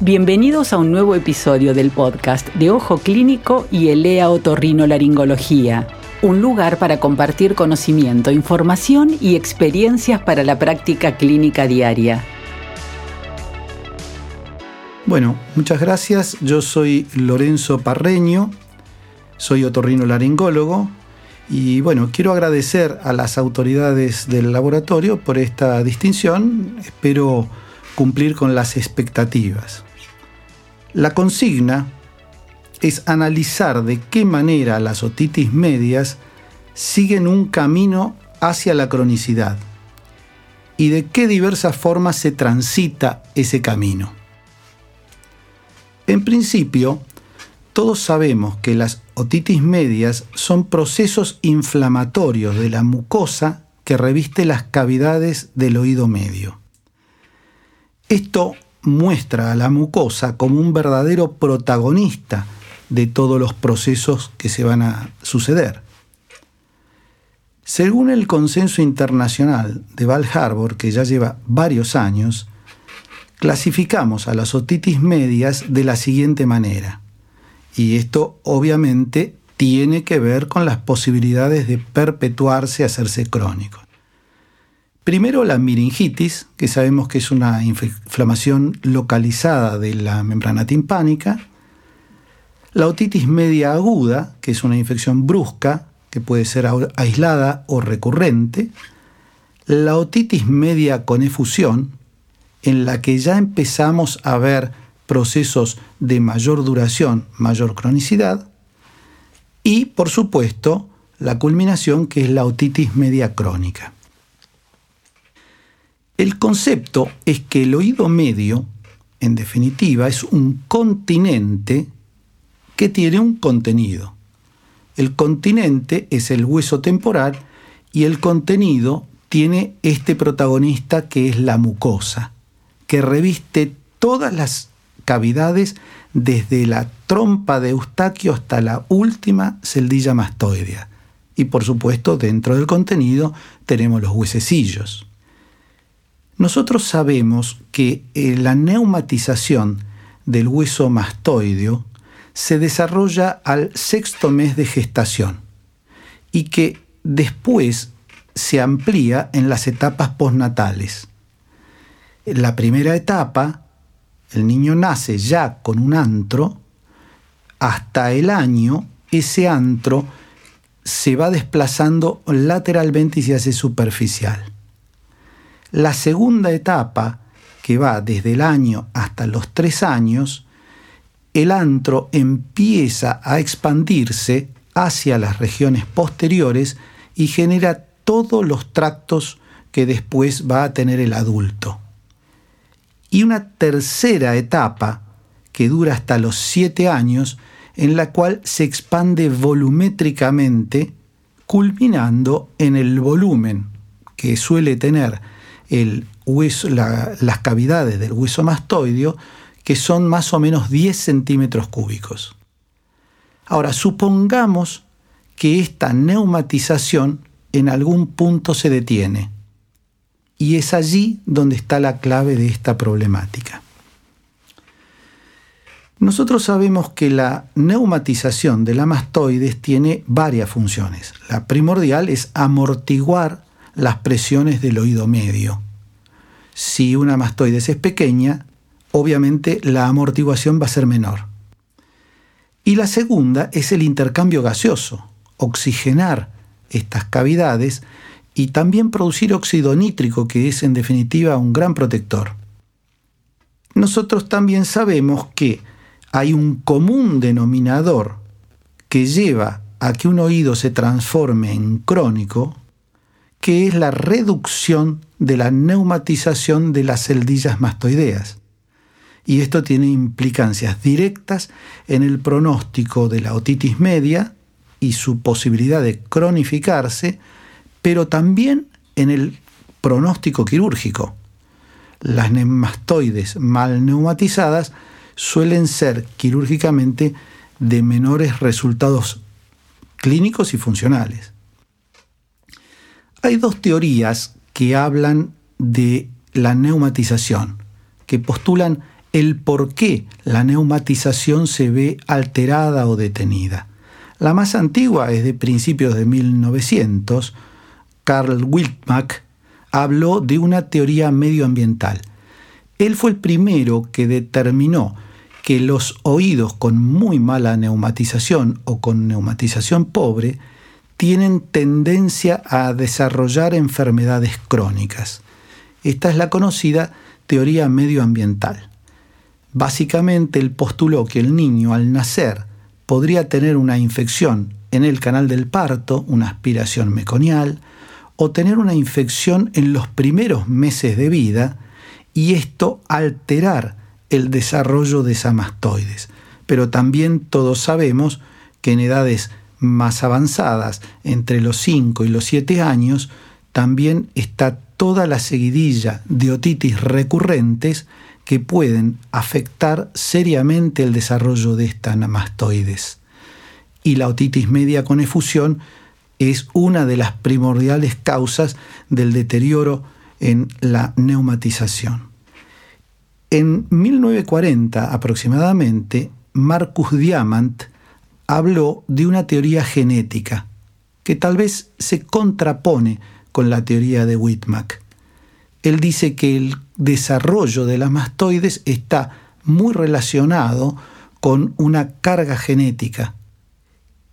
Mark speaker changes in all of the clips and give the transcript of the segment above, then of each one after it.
Speaker 1: Bienvenidos a un nuevo episodio del podcast de Ojo Clínico y Elea Otorrinolaringología, un lugar para compartir conocimiento, información y experiencias para la práctica clínica diaria.
Speaker 2: Bueno, muchas gracias. Yo soy Lorenzo Parreño, soy otorrinolaringólogo y bueno, quiero agradecer a las autoridades del laboratorio por esta distinción. Espero cumplir con las expectativas. La consigna es analizar de qué manera las otitis medias siguen un camino hacia la cronicidad y de qué diversas formas se transita ese camino. En principio, todos sabemos que las otitis medias son procesos inflamatorios de la mucosa que reviste las cavidades del oído medio. Esto muestra a la mucosa como un verdadero protagonista de todos los procesos que se van a suceder. Según el consenso internacional de Val Harbor, que ya lleva varios años, clasificamos a las otitis medias de la siguiente manera. Y esto obviamente tiene que ver con las posibilidades de perpetuarse, hacerse crónico. Primero la miringitis, que sabemos que es una inflamación localizada de la membrana timpánica. La otitis media aguda, que es una infección brusca, que puede ser aislada o recurrente. La otitis media con efusión, en la que ya empezamos a ver procesos de mayor duración, mayor cronicidad. Y, por supuesto, la culminación, que es la otitis media crónica. El concepto es que el oído medio, en definitiva, es un continente que tiene un contenido. El continente es el hueso temporal y el contenido tiene este protagonista que es la mucosa, que reviste todas las cavidades desde la trompa de Eustaquio hasta la última celdilla mastoidea. Y por supuesto, dentro del contenido tenemos los huesecillos. Nosotros sabemos que eh, la neumatización del hueso mastoideo se desarrolla al sexto mes de gestación y que después se amplía en las etapas postnatales. En la primera etapa, el niño nace ya con un antro, hasta el año ese antro se va desplazando lateralmente y se hace superficial. La segunda etapa, que va desde el año hasta los tres años, el antro empieza a expandirse hacia las regiones posteriores y genera todos los tractos que después va a tener el adulto. Y una tercera etapa, que dura hasta los siete años, en la cual se expande volumétricamente, culminando en el volumen que suele tener las cavidades del hueso mastoideo, que son más o menos 10 centímetros cúbicos. Ahora, supongamos que esta neumatización en algún punto se detiene. Y es allí donde está la clave de esta problemática. Nosotros sabemos que la neumatización de la mastoides tiene varias funciones. La primordial es amortiguar las presiones del oído medio. Si una mastoides es pequeña, obviamente la amortiguación va a ser menor. Y la segunda es el intercambio gaseoso, oxigenar estas cavidades y también producir óxido nítrico, que es en definitiva un gran protector. Nosotros también sabemos que hay un común denominador que lleva a que un oído se transforme en crónico, que es la reducción de la neumatización de las celdillas mastoideas. Y esto tiene implicancias directas en el pronóstico de la otitis media y su posibilidad de cronificarse, pero también en el pronóstico quirúrgico. Las mastoides mal neumatizadas suelen ser quirúrgicamente de menores resultados clínicos y funcionales. Hay dos teorías que hablan de la neumatización, que postulan el por qué la neumatización se ve alterada o detenida. La más antigua es de principios de 1900. Carl Wiltmack habló de una teoría medioambiental. Él fue el primero que determinó que los oídos con muy mala neumatización o con neumatización pobre tienen tendencia a desarrollar enfermedades crónicas. Esta es la conocida teoría medioambiental. Básicamente él postuló que el niño al nacer podría tener una infección en el canal del parto, una aspiración meconial, o tener una infección en los primeros meses de vida y esto alterar el desarrollo de esa mastoides. Pero también todos sabemos que en edades más avanzadas, entre los 5 y los 7 años, también está toda la seguidilla de otitis recurrentes que pueden afectar seriamente el desarrollo de esta mastoides. Y la otitis media con efusión es una de las primordiales causas del deterioro en la neumatización. En 1940 aproximadamente, Marcus Diamant habló de una teoría genética que tal vez se contrapone con la teoría de Whitmack. Él dice que el desarrollo de las mastoides está muy relacionado con una carga genética.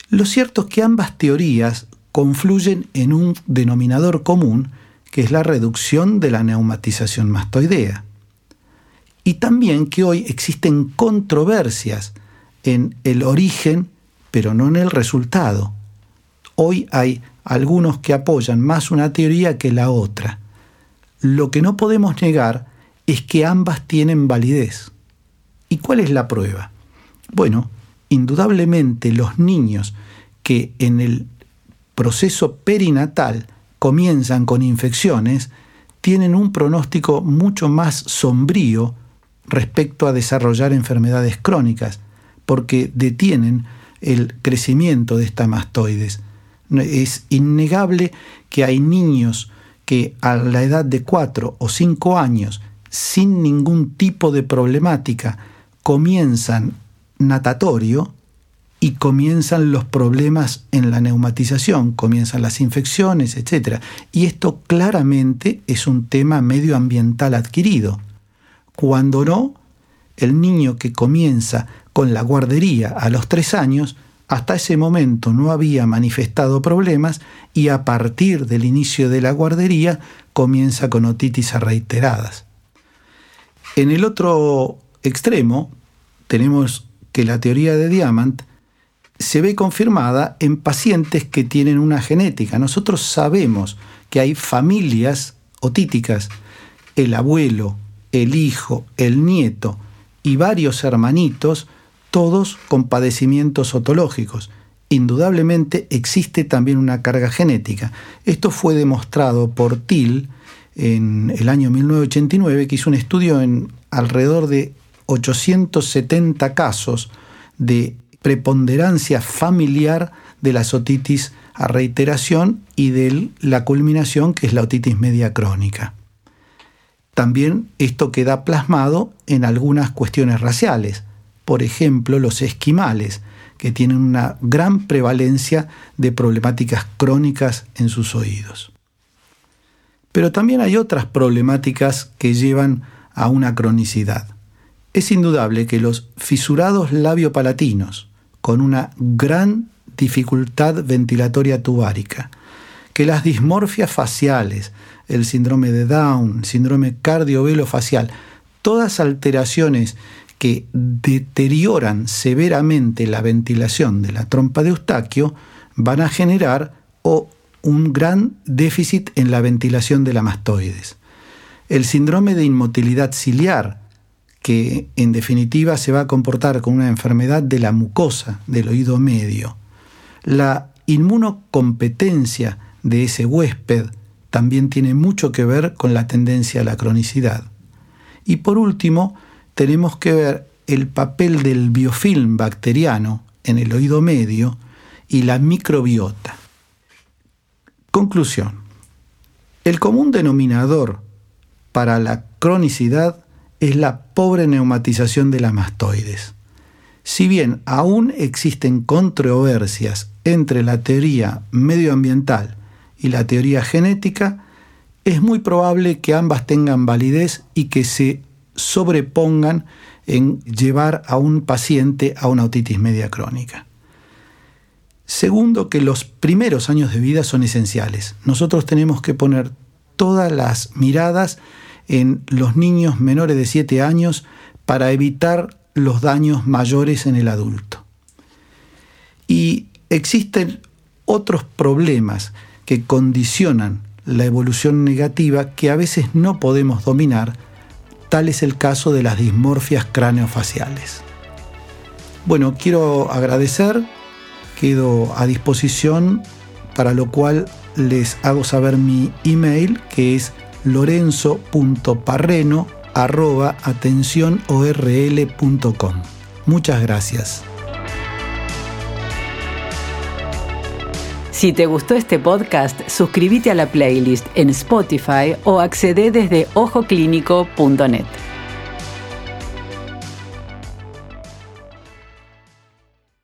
Speaker 2: Lo cierto es que ambas teorías confluyen en un denominador común, que es la reducción de la neumatización mastoidea. Y también que hoy existen controversias en el origen pero no en el resultado. Hoy hay algunos que apoyan más una teoría que la otra. Lo que no podemos negar es que ambas tienen validez. ¿Y cuál es la prueba? Bueno, indudablemente los niños que en el proceso perinatal comienzan con infecciones tienen un pronóstico mucho más sombrío respecto a desarrollar enfermedades crónicas, porque detienen el crecimiento de esta mastoides. Es innegable que hay niños que a la edad de 4 o 5 años, sin ningún tipo de problemática, comienzan natatorio y comienzan los problemas en la neumatización, comienzan las infecciones, etc. Y esto claramente es un tema medioambiental adquirido. Cuando no, el niño que comienza con la guardería a los tres años, hasta ese momento no había manifestado problemas y a partir del inicio de la guardería comienza con otitis reiteradas. En el otro extremo tenemos que la teoría de Diamant se ve confirmada en pacientes que tienen una genética. Nosotros sabemos que hay familias otíticas, el abuelo, el hijo, el nieto y varios hermanitos todos con padecimientos otológicos. Indudablemente existe también una carga genética. Esto fue demostrado por Till en el año 1989, que hizo un estudio en alrededor de 870 casos de preponderancia familiar de la otitis a reiteración y de la culminación que es la otitis media crónica. También esto queda plasmado en algunas cuestiones raciales por ejemplo, los esquimales, que tienen una gran prevalencia de problemáticas crónicas en sus oídos. Pero también hay otras problemáticas que llevan a una cronicidad. Es indudable que los fisurados labiopalatinos, con una gran dificultad ventilatoria tubárica, que las dismorfias faciales, el síndrome de Down, síndrome facial, todas alteraciones que deterioran severamente la ventilación de la trompa de Eustaquio van a generar o un gran déficit en la ventilación de la mastoides. El síndrome de inmotilidad ciliar, que en definitiva se va a comportar con una enfermedad de la mucosa del oído medio. La inmunocompetencia de ese huésped también tiene mucho que ver con la tendencia a la cronicidad. Y por último, tenemos que ver el papel del biofilm bacteriano en el oído medio y la microbiota. Conclusión. El común denominador para la cronicidad es la pobre neumatización de las mastoides. Si bien aún existen controversias entre la teoría medioambiental y la teoría genética, es muy probable que ambas tengan validez y que se sobrepongan en llevar a un paciente a una otitis media crónica. Segundo, que los primeros años de vida son esenciales. Nosotros tenemos que poner todas las miradas en los niños menores de 7 años para evitar los daños mayores en el adulto. Y existen otros problemas que condicionan la evolución negativa que a veces no podemos dominar, tal es el caso de las dismorfias craneofaciales. Bueno, quiero agradecer, quedo a disposición, para lo cual les hago saber mi email que es lorenzo.parreno Muchas gracias.
Speaker 1: Si te gustó este podcast, suscríbete a la playlist en Spotify o accede desde ojoclínico.net.